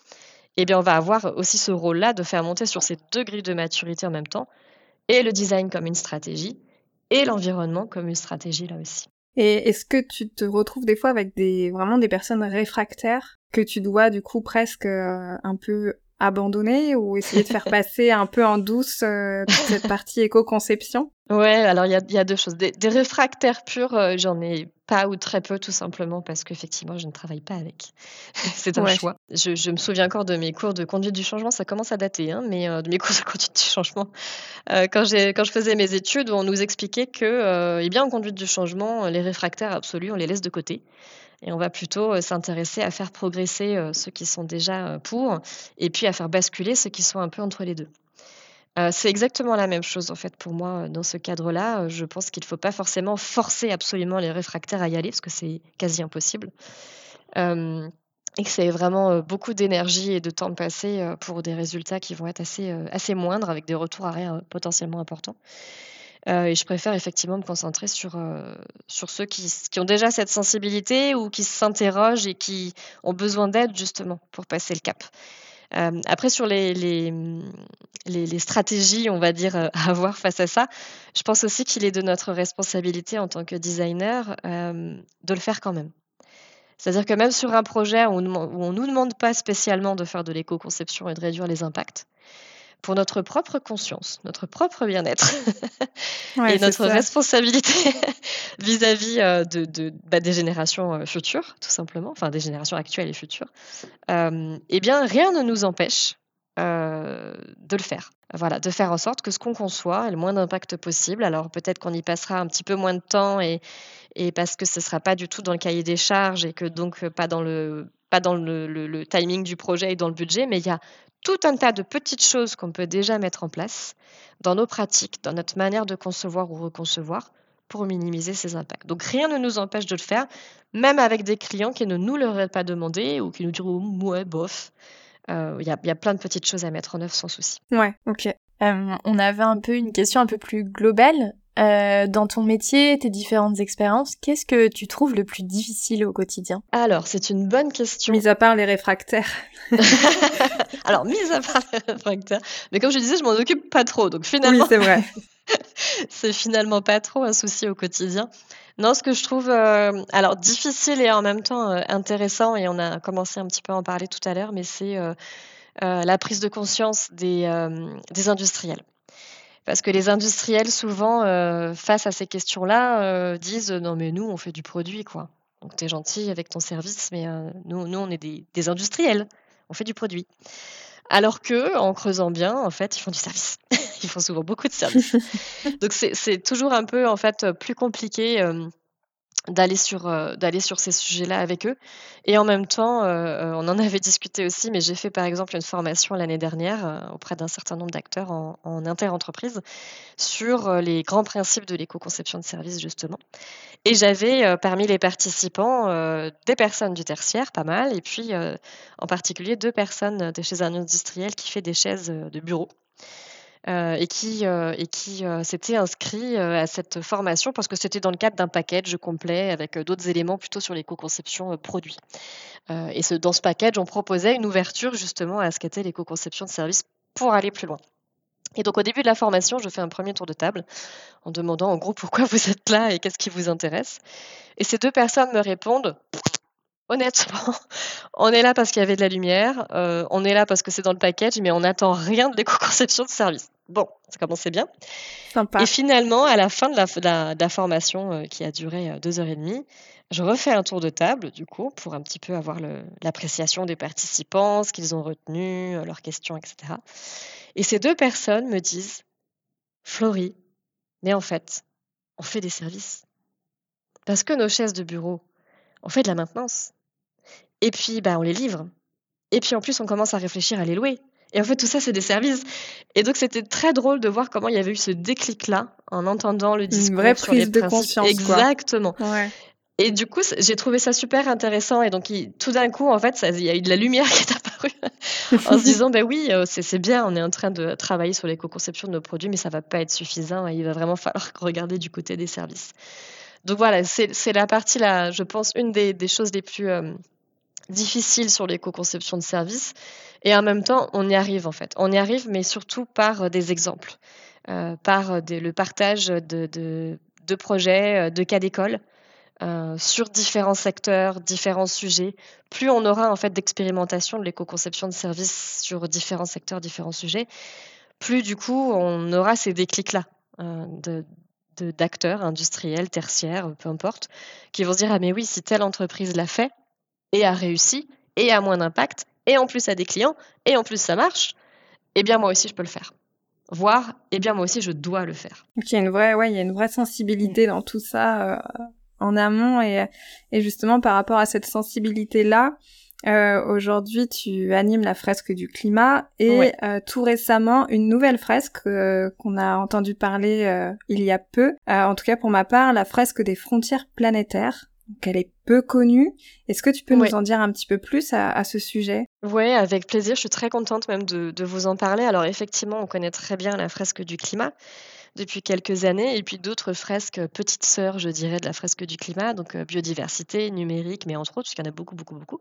Eh bien, on va avoir aussi ce rôle-là de faire monter sur ces deux grilles de maturité en même temps, et le design comme une stratégie, et l'environnement comme une stratégie là aussi. Et est-ce que tu te retrouves des fois avec des vraiment des personnes réfractaires que tu dois du coup presque euh, un peu abandonner ou essayer de faire passer un peu en douce euh, toute cette partie éco-conception? Ouais, alors il y a, deux choses. Des, réfractaires purs, euh, j'en ai pas ou très peu, tout simplement parce qu'effectivement, je ne travaille pas avec. C'est un choix. Je, me souviens encore de mes cours de conduite du changement, ça commence à dater, hein, mais euh, de mes cours de conduite du changement. Euh, quand, quand je faisais mes études, on nous expliquait que, eh bien, en conduite du changement, les réfractaires absolus, on les laisse de côté. Et on va plutôt s'intéresser à faire progresser ceux qui sont déjà pour, et puis à faire basculer ceux qui sont un peu entre les deux. Euh, c'est exactement la même chose en fait pour moi euh, dans ce cadre-là. Euh, je pense qu'il ne faut pas forcément forcer absolument les réfractaires à y aller parce que c'est quasi impossible. et que c'est vraiment beaucoup d'énergie et de temps de passer pour des résultats qui vont être assez, assez moindres avec des retours arrière potentiellement importants. et je préfère effectivement me concentrer sur, sur ceux qui, qui, ont déjà cette sensibilité ou qui s'interrogent et qui ont besoin d'aide justement pour passer le cap. Euh, après, sur les, les, stratégies, on va dire, euh, à avoir face à ça, je pense aussi qu'il est de notre responsabilité en tant que designer euh, de le faire quand même. C'est-à-dire que même sur un projet où on ne nous demande pas spécialement de faire de l'éco-conception et de réduire les impacts, pour notre propre conscience, notre propre bien-être et notre responsabilité vis-à-vis euh, de, bah, des générations euh, futures, tout simplement, enfin des générations actuelles et futures, euh, eh bien rien ne nous empêche de le faire. Voilà, de faire en sorte que ce qu'on conçoit ait le moins d'impact possible. Alors peut-être qu'on y passera un petit peu moins de temps et, et parce que ce ne sera pas du tout dans le cahier des charges et que donc pas dans le pas dans le, le, timing du projet et dans le budget, mais il y a tout un tas de petites choses qu'on peut déjà mettre en place dans nos pratiques, dans notre manière de concevoir ou reconcevoir pour minimiser ces impacts. Donc rien ne nous empêche de le faire, même avec des clients qui ne nous l'auraient pas demandé ou qui nous diront ouais, bof. Euh, il y, a, y, a, plein de petites choses à mettre en œuvre sans souci. Ouais, ok. Euh, on avait un peu une question un peu plus globale. Euh, dans ton métier, tes différentes expériences, qu'est-ce que tu trouves le plus difficile au quotidien? Alors, c'est une bonne question. Mis à part les réfractaires. Alors, mis à part les réfractaires. Mais comme je disais, je m'en occupe pas trop. Donc finalement. Oui, c'est vrai. c'est finalement pas trop un souci au quotidien. Non, ce que je trouve euh, alors difficile et en même temps euh, intéressant, et on a commencé un petit peu à en parler tout à l'heure, mais c'est la prise de conscience des, des industriels. Parce que les industriels, souvent, face à ces questions-là, disent non, mais nous, on fait du produit, quoi. Donc, tu es gentil avec ton service, mais nous, nous, on est des, des industriels, on fait du produit. Alors que, en creusant bien, en fait, ils font du service. ils font souvent beaucoup de services. Donc c'est toujours un peu en fait plus compliqué euh, d'aller sur euh, d'aller sur ces sujets-là avec eux. Et en même temps, euh, on en avait discuté aussi, mais j'ai fait par exemple une formation l'année dernière auprès d'un certain nombre d'acteurs en, en inter-entreprise sur les grands principes de l'éco-conception de services justement. Et j'avais parmi les participants des personnes du tertiaire, pas mal, et puis en particulier deux personnes de chez un industriel qui fait des chaises de bureau. Euh, et qui, euh, et qui euh, s'était inscrit à cette formation parce que c'était dans le cadre d'un package complet avec d'autres éléments plutôt sur l'éco-conception produit. et dans ce package, on proposait une ouverture justement à ce qu'était l'éco-conception de service pour aller plus loin. Et donc au début de la formation, je fais un premier tour de table en demandant en gros pourquoi vous êtes là et qu'est-ce qui vous intéresse. Et ces deux personnes me répondent Honnêtement, on est là parce qu'il y avait de la lumière, euh, on est là parce que c'est dans le package, mais on n'attend rien de l'éco-conception de service. Bon, ça commençait bien. Sympa. Et finalement, à la fin de la, formation euh, qui a duré euh, deux heures et demie, je refais un tour de table, du coup, pour un petit peu avoir l'appréciation des participants, ce qu'ils ont retenu, leurs questions, etc. Et ces deux personnes me disent, Florie, mais en fait, on fait des services. Parce que nos chaises de bureau, on fait de la maintenance. Et puis, bah, on les livre. Et puis, en plus, on commence à réfléchir à les louer. Et en fait, tout ça, c'est des services. Et donc, c'était très drôle de voir comment il y avait eu ce déclic-là en entendant le discours. Une vraie prise de conscience. Exactement. Et du coup, j'ai trouvé ça super intéressant. Et donc, tout d'un coup, en fait, il y a eu de la lumière qui est apparue en se disant, ben oui, euh, c'est bien, on est en train de travailler sur l'éco-conception de nos produits, mais ça va pas être suffisant. il va vraiment falloir regarder du côté des services. Donc voilà, c'est la partie, là, je pense, une des, choses les plus euh, difficiles sur l'éco-conception de services. Et en même temps, on y arrive en fait. On y arrive, mais surtout par euh, des exemples, euh, par le partage de, projets, de cas d'école. sur différents secteurs, différents sujets, plus on aura en fait d'expérimentation de l'éco-conception de services sur différents secteurs, différents sujets, plus du coup on aura ces déclics-là de, d'acteurs industriels, tertiaires, peu importe, qui vont se dire ah mais oui si telle entreprise l'a fait et a réussi et a moins d'impact et en plus a des clients et en plus ça marche, eh bien moi aussi je peux le faire. Voire, eh bien moi aussi je dois le faire. Donc il y a une vraie, ouais, il y a une vraie sensibilité dans tout ça euh, en amont et, et justement par rapport à cette sensibilité là, euh, Aujourd'hui, tu animes la fresque du climat et euh, tout récemment, une nouvelle fresque euh, qu'on a entendu parler il y a peu. en tout cas, pour ma part, la fresque des frontières planétaires. Donc, elle est peu connue. Est-ce que tu peux nous en dire un petit peu plus à, à ce sujet? Oui, avec plaisir. Je suis très contente même de, de vous en parler. Alors effectivement, on connaît très bien la fresque du climat depuis quelques années, et puis d'autres fresques petites sœurs, je dirais, de la fresque du climat, donc euh, biodiversité, numérique, mais entre autres, puisqu'il y en a beaucoup, beaucoup, beaucoup.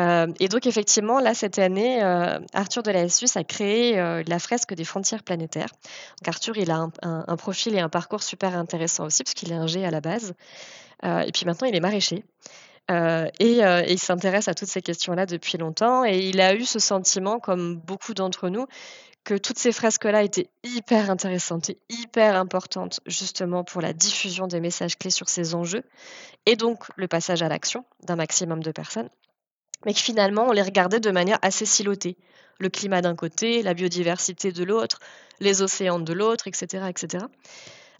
Euh, et donc effectivement, là, cette année, euh, Arthur de la SUS a créé la fresque des frontières planétaires. Donc Arthur, il a un, profil et un parcours super intéressant aussi, parce qu'il est un G à la base. Et puis maintenant, il est maraîcher. et, et, il s'intéresse à toutes ces questions-là depuis longtemps. Et il a eu ce sentiment, comme beaucoup d'entre nous, que toutes ces fresques-là étaient hyper intéressantes et hyper importantes justement pour la diffusion des messages clés sur ces enjeux et donc le passage à l'action d'un maximum de personnes, mais que finalement on les regardait de manière assez silotée. Le climat d'un côté, la biodiversité de l'autre, les océans de l'autre, etc., etc.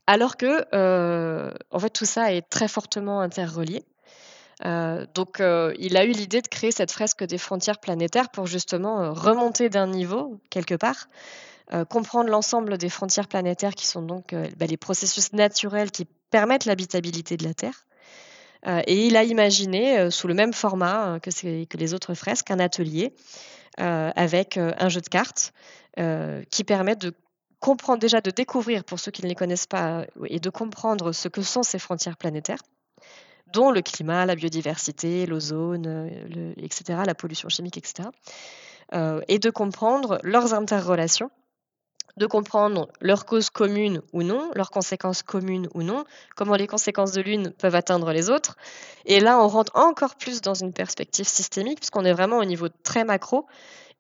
Alors que, euh, tout ça est très fortement interrelié. Euh, donc, euh, il a eu l'idée de créer cette fresque des frontières planétaires pour justement remonter d'un niveau, quelque part, comprendre l'ensemble des frontières planétaires qui sont donc bah, les processus naturels qui permettent l'habitabilité de la Terre. et il a imaginé, sous le même format que, que, les autres fresques, un atelier avec un jeu de cartes qui permet de comprendre déjà, de découvrir pour ceux qui ne les connaissent pas, et de comprendre ce que sont ces frontières planétaires dont le climat, la biodiversité, l'ozone, euh, etc., la pollution chimique, etc. Euh, et de comprendre leurs interrelations, de comprendre leurs causes communes ou non, leurs conséquences communes ou non, comment les conséquences de l'une peuvent atteindre les autres. Et là, on rentre encore plus dans une perspective systémique, puisqu'on est vraiment au niveau très macro,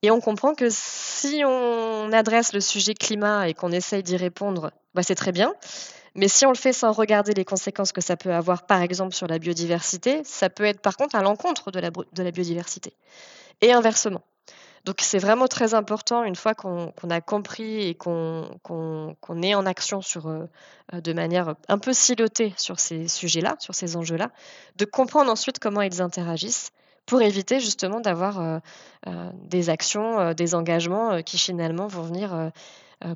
Et on comprend que si on adresse le sujet climat et qu'on essaye d'y répondre, bah, c'est très bien. Mais si on le fait sans regarder les conséquences que ça peut avoir, par exemple, sur la biodiversité, ça peut être par contre à l'encontre de la, biodiversité. Et inversement. Donc c'est vraiment très important, une fois qu'on a compris et qu'on est en action sur, euh, de manière un peu silotée sur ces sujets-là, sur ces enjeux-là, de comprendre ensuite comment ils interagissent pour éviter justement d'avoir euh, euh, des actions, des engagements qui finalement vont venir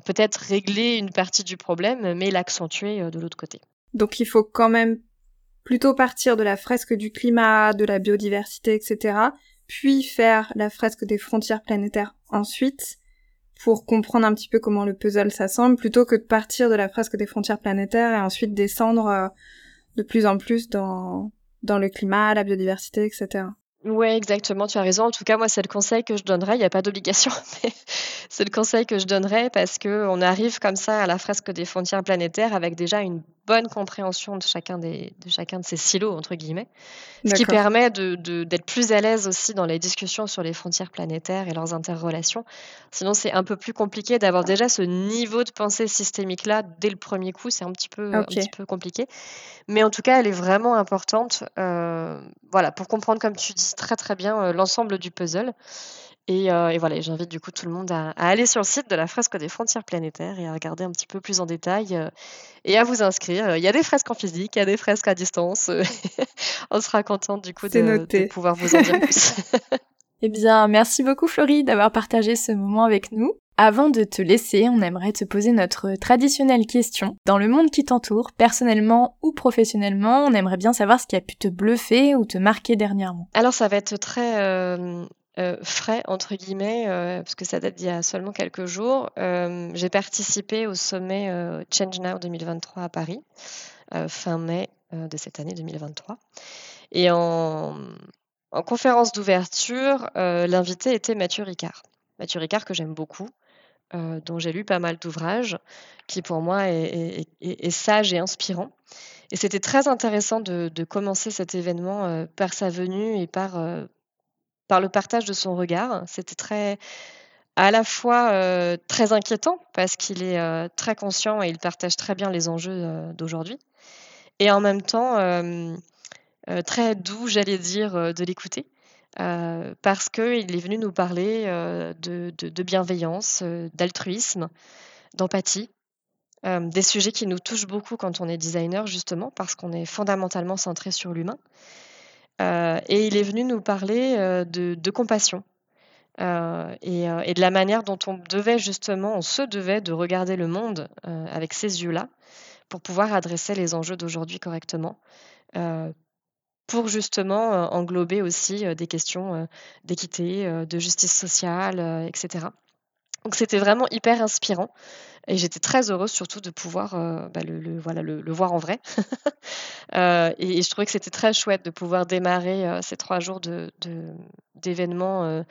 peut-être régler une partie du problème, mais l'accentuer de l'autre côté. Donc il faut quand même plutôt partir de la fresque du climat, de la biodiversité, etc., puis faire la fresque des frontières planétaires ensuite, pour comprendre un petit peu comment le puzzle s'assemble, plutôt que de partir de la fresque des frontières planétaires et ensuite descendre euh, de plus en plus dans le climat, la biodiversité, etc. Oui, exactement, tu as raison. En tout cas, moi, c'est le conseil que je donnerais. Il n'y a pas d'obligation, mais c'est le conseil que je donnerais parce qu'on arrive comme ça à la fresque des frontières planétaires avec déjà une bonne compréhension de chacun, des, de chacun de ces silos, entre guillemets, ce qui permet d'être de, plus à l'aise aussi dans les discussions sur les frontières planétaires et leurs interrelations. Sinon, c'est un peu plus compliqué d'avoir déjà ce niveau de pensée systémique-là dès le premier coup, c'est un, petit peu, un petit peu compliqué. Mais en tout cas, elle est vraiment importante euh, voilà, pour comprendre, comme tu dis très très bien, euh, l'ensemble du puzzle. Euh, et, voilà, j'invite du coup tout le monde à, aller sur le site de la fresque des frontières planétaires et à regarder un petit peu plus en détail euh, et à vous inscrire. Il y a des fresques en physique, il y a des fresques à distance. On sera contente du coup de, pouvoir vous en dire plus. eh bien, merci beaucoup Florie d'avoir partagé ce moment avec nous. Avant de te laisser, on aimerait te poser notre traditionnelle question. Dans le monde qui t'entoure, personnellement ou professionnellement, on aimerait bien savoir ce qui a pu te bluffer ou te marquer dernièrement. Alors ça va être très euh, euh, frais, entre guillemets, euh, parce que ça date d'il y a seulement quelques jours. Euh, j'ai participé au sommet Change Now 2023 à Paris, fin mai de cette année 2023. Et en, conférence d'ouverture, l'invité était Mathieu Ricard. Mathieu Ricard que j'aime beaucoup, dont j'ai lu pas mal d'ouvrages, qui pour moi est, sage et inspirant. Et c'était très intéressant de, commencer cet événement par sa venue et par par le partage de son regard. C'était très à la fois euh, très inquiétant parce qu'il est euh, très conscient et il partage très bien les enjeux euh, d'aujourd'hui, et en même temps très doux, j'allais dire, de l'écouter. parce qu'il est venu nous parler de, de, bienveillance, d'altruisme, d'empathie, des sujets qui nous touchent beaucoup quand on est designer, justement, parce qu'on est fondamentalement centré sur l'humain. Euh, et il est venu nous parler euh, de, compassion. Euh, et, de la manière dont on devait justement, on se devait de regarder le monde avec ces yeux-là pour pouvoir adresser les enjeux d'aujourd'hui correctement, pour justement englober aussi des questions d'équité, de justice sociale, etc. Donc c'était vraiment hyper inspirant. Et j'étais très heureuse surtout de pouvoir euh, bah, le, voilà, le, voir en vrai. Euh, et, je trouvais que c'était très chouette de pouvoir démarrer euh, ces trois jours d'événements de,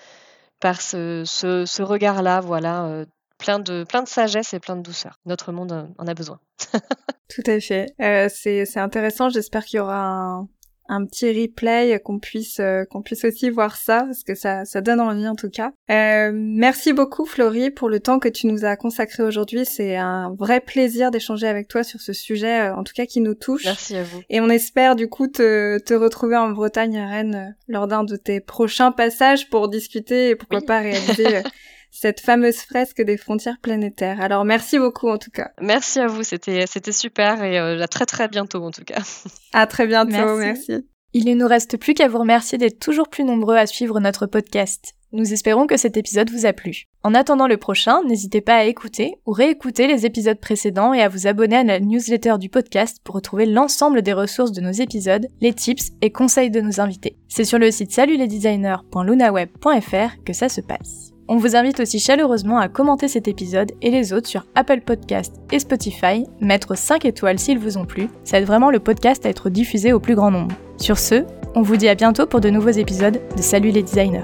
par ce, ce, regard-là, voilà, plein, de, plein de sagesse et plein de douceur. Notre monde en a besoin. Tout à fait. c'est intéressant. J'espère qu'il y aura un, un petit replay qu'on puisse euh, qu'on puisse aussi voir ça parce que ça ça donne envie en tout cas. Euh, merci beaucoup Florie pour le temps que tu nous as consacré aujourd'hui. C'est un vrai plaisir d'échanger avec toi sur ce sujet euh, en tout cas qui nous touche. Merci à vous. Et on espère du coup te, te retrouver en Bretagne à Rennes lors d'un de tes prochains passages pour discuter et pourquoi pas réaliser cette fameuse fresque des frontières planétaires. Alors merci beaucoup en tout cas. Merci à vous, c'était c'était super et à très très bientôt en tout cas. À très bientôt, merci. Il ne nous reste plus qu'à vous remercier d'être toujours plus nombreux à suivre notre podcast. Nous espérons que cet épisode vous a plu. En attendant le prochain, n'hésitez pas à écouter ou réécouter les épisodes précédents et à vous abonner à la newsletter du podcast pour retrouver l'ensemble des ressources de nos épisodes, les tips et conseils de nos invités. C'est sur le site salutlesdesigners.lunaweb.fr que ça se passe. On vous invite aussi chaleureusement à commenter cet épisode et les autres sur Apple Podcast et Spotify, mettre 5 étoiles s'ils vous ont plu, ça aide vraiment le podcast à être diffusé au plus grand nombre. Sur ce, on vous dit à bientôt pour de nouveaux épisodes de Salut les designers.